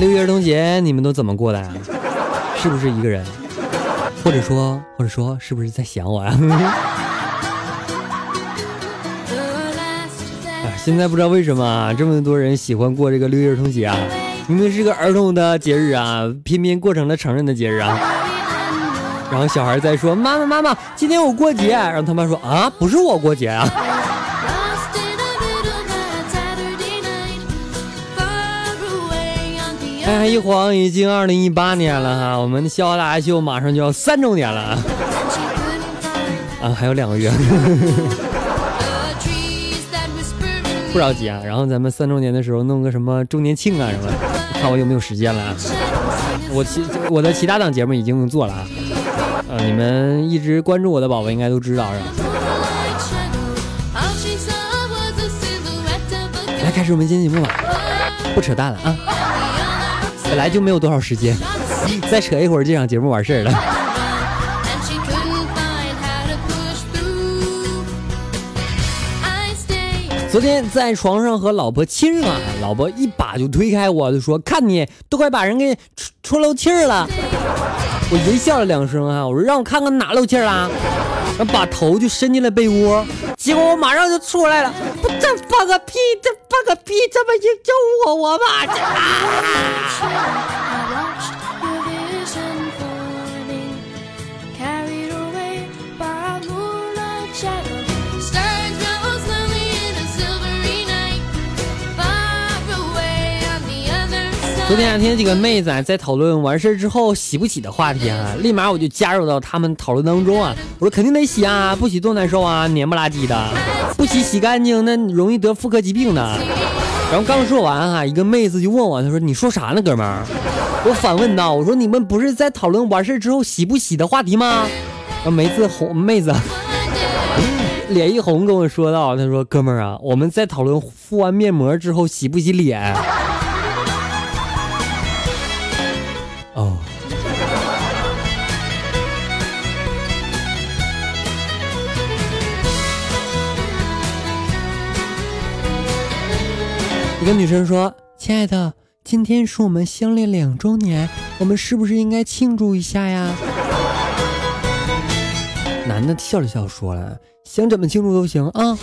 六一儿童节你们都怎么过的啊？是不是一个人？或者说，或者说，是不是在想我 呀？哎，现在不知道为什么这么多人喜欢过这个六一儿童节啊？明明是个儿童的节日啊，偏偏过成了成人的节日啊。然后小孩在说：“妈妈，妈妈，今天我过节。”然后他妈说：“啊，不是我过节啊。”哎，一晃已经二零一八年了哈，我们的笑傲大秀马上就要三周年了啊，还有两个月。不着急啊，然后咱们三周年的时候弄个什么周年庆啊什么的，看我有没有时间了。我其我的其他档节目已经做了啊，呃，你们一直关注我的宝宝应该都知道是吧？来开始我们今天节目吧，不扯淡了啊，本来就没有多少时间，再扯一会儿这场节目完事儿了。昨天在床上和老婆亲啊，老婆一把就推开我，就说：“看你都快把人给戳戳漏气儿了。”我淫笑了两声啊，我说：“让我看看哪漏气了。”然后把头就伸进了被窝，结果我马上就出来了，我这放个屁，这放个屁，这么就叫我我吧。昨天听几个妹子在讨论完事之后洗不洗的话题啊，立马我就加入到他们讨论当中啊。我说肯定得洗啊，不洗多难受啊，黏不拉几的，不洗洗干净那容易得妇科疾病的。然后刚说完哈，一个妹子就问我，她说你说啥呢，哥们儿？我反问道，我说你们不是在讨论完事之后洗不洗的话题吗？然后妹子红妹子脸一红跟我说道，她说哥们儿啊，我们在讨论敷完面膜之后洗不洗脸。一个女生说：“亲爱的，今天是我们相恋两周年，我们是不是应该庆祝一下呀？”男的笑了笑说了：“想怎么庆祝都行啊。”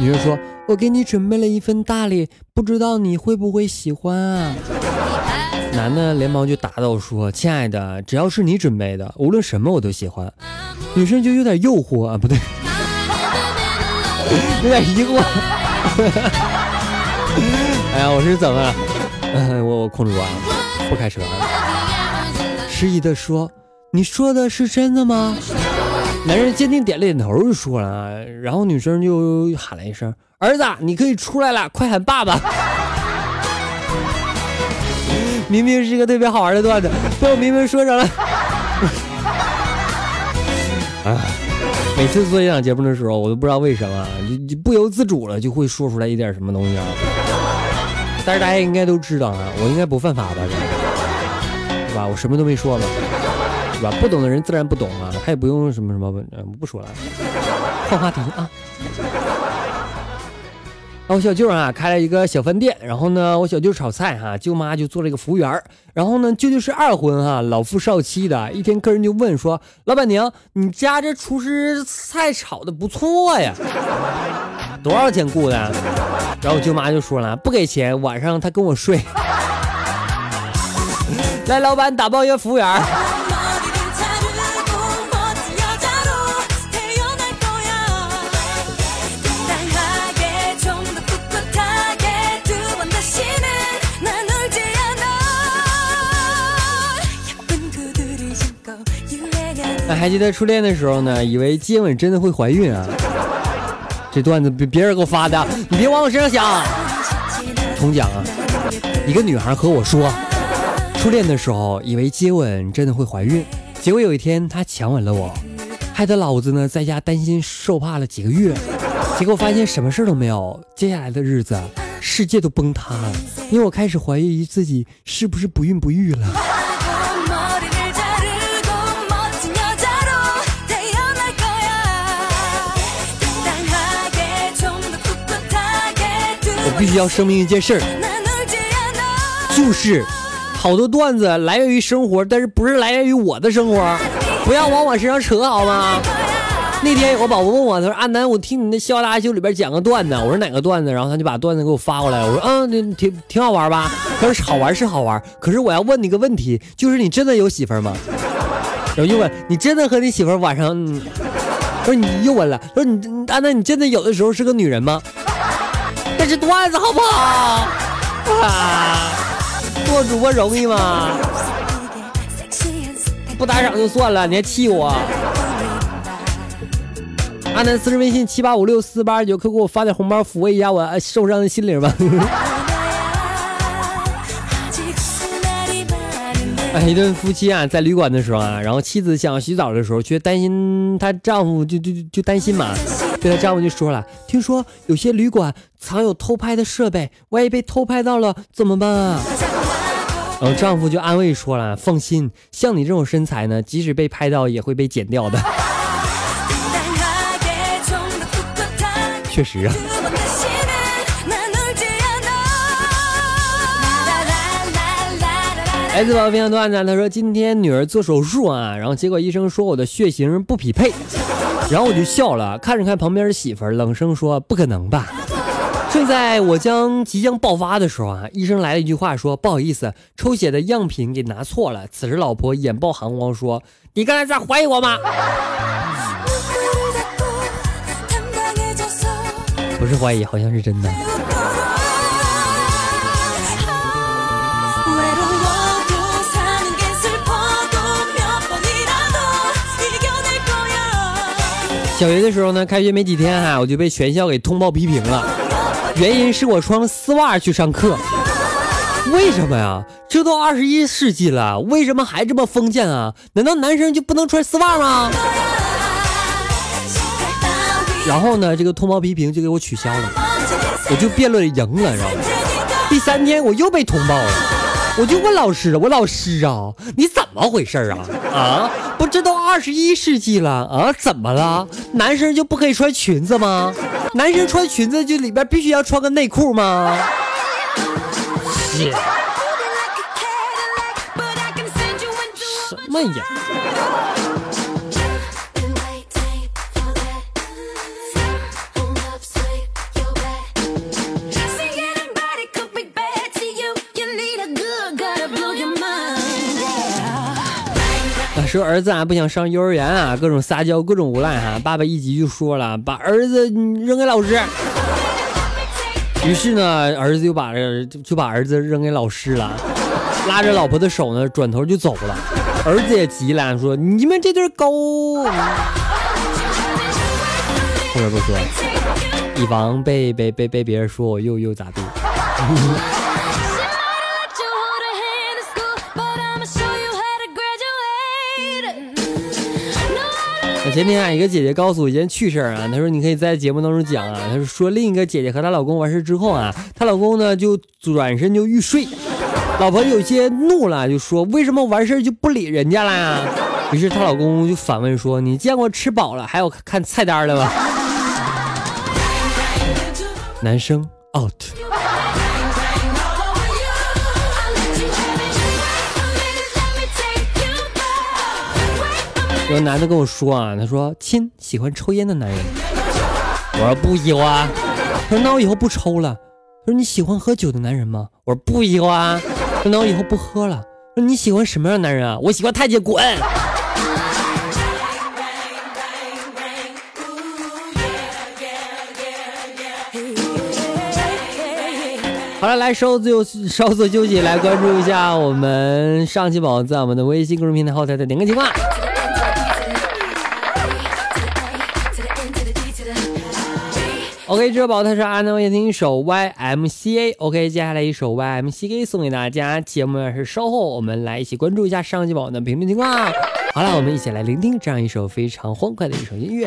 女生说：“我给你准备了一份大礼，不知道你会不会喜欢啊？”男的连忙就答道说：“亲爱的，只要是你准备的，无论什么我都喜欢。”女生就有点诱惑啊，不对，有点疑惑。哎呀，我是怎么了？我我控制不完，不开车。迟疑的说：“你说的是真的吗？”男人坚定点了点头，就说了。然后女生就喊了一声：“儿子，你可以出来了，快喊爸爸！” 明明是一个特别好玩的段子，被我明明说成了。啊！每次做这档节目的时候，我都不知道为什么，就就不由自主了，就会说出来一点什么东西啊。但是大家应该都知道啊，我应该不犯法吧？是吧？我什么都没说嘛，是吧？不懂的人自然不懂啊，他也不用什么什么，不说了，换话题啊。我小舅啊开了一个小饭店，然后呢，我小舅炒菜哈，舅妈就做了一个服务员然后呢，舅舅是二婚哈，老夫少妻的。一天客人就问说：“老板娘，你家这厨师菜炒的不错呀，多少钱雇的？”然后我舅妈就说了：“不给钱，晚上他跟我睡。”来，老板打包一个服务员。那还记得初恋的时候呢？以为接吻真的会怀孕啊？这段子别别人给我发的，你别往我身上想。重讲啊！一个女孩和我说：“初恋的时候，以为接吻真的会怀孕，结果有一天她强吻了我，害得老子呢在家担心受怕了几个月，结果发现什么事都没有。接下来的日子，世界都崩塌了，因为我开始怀疑自己是不是不孕不育了。必须要声明一件事儿，就是好多段子来源于生活，但是不是来源于我的生活，不要往我身上扯好吗？那天有个宝宝问我，他说：“阿南，我听你那《笑大秀》里边讲个段子。”我说：“哪个段子？”然后他就把段子给我发过来。我说：“嗯，挺挺好玩吧？”他说：“好玩是好玩，可是我要问你个问题，就是你真的有媳妇吗？”然后又问：“你真的和你媳妇晚上？”不是你又问了，说：“你阿南，你真的有的时候是个女人吗？”这段子好不好？啊，做主播容易吗？不打赏就算了，你还气我？阿南私人微信七八五六四八二九，快给我发点红包抚慰一下我受伤的心灵吧。哎，一对夫妻啊，在旅馆的时候啊，然后妻子想洗澡的时候，却担心她丈夫，就就就担心嘛，对她丈夫就说了：“听说有些旅馆藏有偷拍的设备，万一被偷拍到了怎么办啊？”然后丈夫就安慰说了：“放心，像你这种身材呢，即使被拍到也会被剪掉的。”确实啊。来自宝分享段子，他说今天女儿做手术啊，然后结果医生说我的血型不匹配，然后我就笑了，看着看旁边的媳妇儿，冷声说不可能吧。正在我将即将爆发的时候啊，医生来了一句话说不好意思，抽血的样品给拿错了。此时老婆眼爆寒光说你刚才在怀疑我吗？不是怀疑，好像是真的。小学的时候呢，开学没几天哈，我就被全校给通报批评了，原因是我穿丝袜去上课。为什么呀？这都二十一世纪了，为什么还这么封建啊？难道男生就不能穿丝袜吗？然后呢，这个通报批评就给我取消了，我就辩论赢了，知道吗？第三天我又被通报了，我就问老师，我老师啊，你怎么回事啊？啊？不，这都二十一世纪了啊，怎么了？男生就不可以穿裙子吗？男生穿裙子就里边必须要穿个内裤吗？什么呀？说儿子啊不想上幼儿园啊，各种撒娇，各种无赖哈。爸爸一急就说了，把儿子扔给老师。于是呢，儿子就把就就把儿子扔给老师了，拉着老婆的手呢，转头就走了。儿子也急了，说你们这对狗。后面不说，以防被被被被别人说我又又咋地。前天啊，一个姐姐告诉我一件趣事儿啊，她说你可以在节目当中讲啊。她说说另一个姐姐和她老公完事之后啊，她老公呢就转身就欲睡，老婆有些怒了，就说为什么完事就不理人家了？于是她老公就反问说你见过吃饱了还要看菜单的吗？男生 out。有个男的跟我说啊，他说亲喜欢抽烟的男人，我说不喜欢。他说那我以后不抽了。他说你喜欢喝酒的男人吗？我说不喜欢。他说那我以后不喝了。他说你喜欢什么样的男人啊？我喜欢太监滚。好了，来稍作休稍作休息，来关注一下我们上期宝在我们的微信公众平台后台的点歌情况。OK，这宝他是阿能也听一首 YMCA。OK，接下来一首 YMCA 送给大家。节目也是稍后我们来一起关注一下上期宝的评论情况。好了，我们一起来聆听这样一首非常欢快的一首音乐。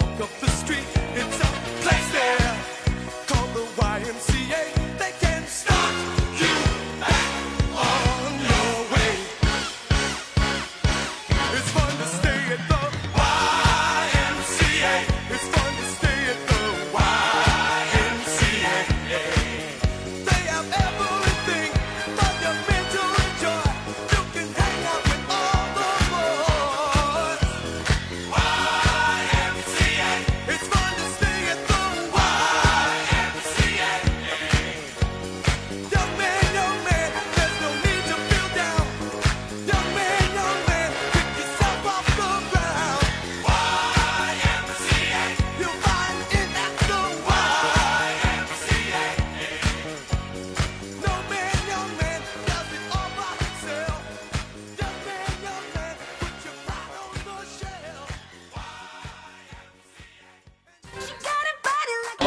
walk up the street.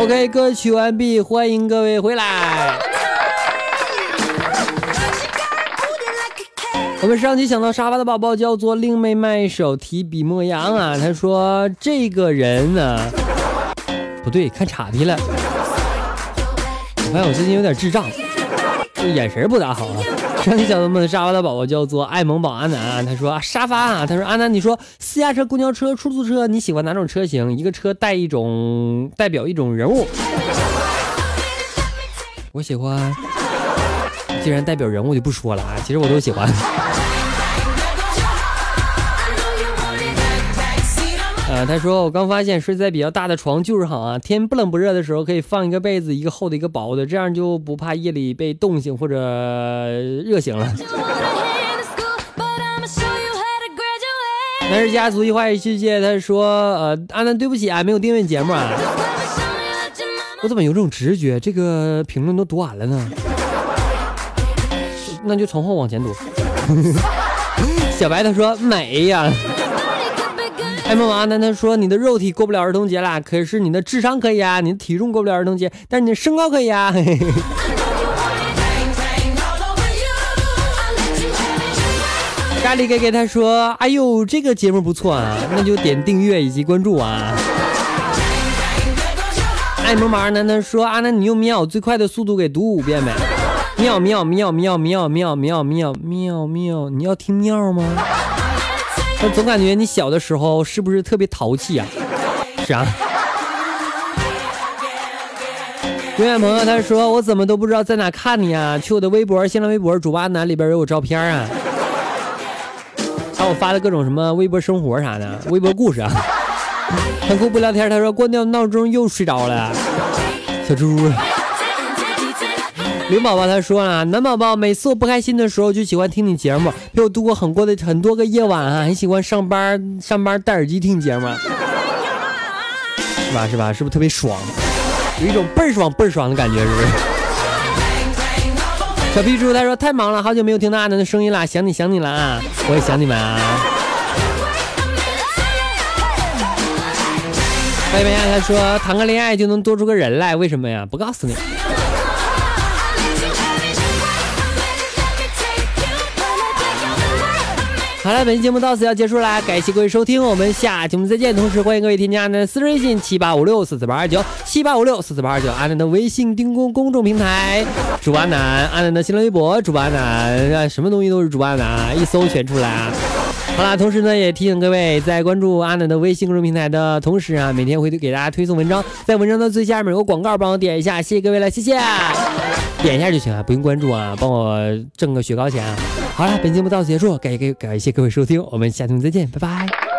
OK，歌曲完毕，欢迎各位回来。我们上期想到沙发的宝宝叫做令妹麦手提笔墨扬啊，他说这个人呢不对，看岔劈了。我发现我最近有点智障，这眼神不咋好啊。上期小朋友们沙发的宝宝叫做爱萌宝阿南，他说啊沙发啊，他说阿南，你说私家车、公交车、出租车，你喜欢哪种车型？一个车带一种代表一种人物。我喜欢，既然代表人物就不说了啊，其实我都喜欢。呃，他说我刚发现睡在比较大的床就是好啊，天不冷不热的时候可以放一个被子，一个厚的，一个薄的，这样就不怕夜里被冻醒或者热醒了。男士家族一花一世界，他说呃，阿南对不起啊，没有订阅节目啊。我怎么有种直觉，这个评论都读完了呢？那就从后往前读。小白他说美呀。爱萌娃呢他说你的肉体过不了儿童节啦，可是你的智商可以啊，你的体重过不了儿童节，但是你的身高可以啊。嘿 嘿咖喱给给他说，哎呦，这个节目不错啊，那就点订阅以及关注啊。爱萌娃呢他说啊，那你用喵最快的速度给读五遍呗。喵喵喵喵喵喵喵喵喵喵，你要听喵吗？我总感觉你小的时候是不是特别淘气啊？是啊。永远朋友他说我怎么都不知道在哪看你啊？去我的微博、新浪微博主八男里边有我照片啊。还有我发的各种什么微博生活啥的，微博故事啊。很酷不聊天，他说关掉闹钟又睡着了，小猪。女宝宝他说啊，男宝宝每次我不开心的时候就喜欢听你节目，陪我度过很多的很多个夜晚啊，很喜欢上班上班戴耳机听节目，是吧是吧？是不是特别爽？有一种倍儿爽倍儿爽的感觉，是不是？小皮猪他说太忙了，好久没有听到阿南的声音了，想你想你了啊！我也想你们啊。妹妹他说谈个恋爱就能多出个人来，为什么呀？不告诉你。好了，本期节目到此要结束啦，感谢各位收听，我们下期节目再见。同时欢迎各位添加阿南的私人微信七八五六四四八二九七八五六四四八二九，阿南的微信订公公众平台，主播阿南，阿南的新浪微博，主播阿南，什么东西都是主播阿南，一搜全出来啊。好啦，同时呢也提醒各位，在关注阿南的微信公众平台的同时啊，每天会给大家推送文章，在文章的最下面有个广告，帮我点一下，谢谢各位了，谢谢，点一下就行啊，不用关注啊，帮我挣个雪糕钱啊。好了，本节目到此结束，感谢感谢各位收听，我们下期再见，拜拜。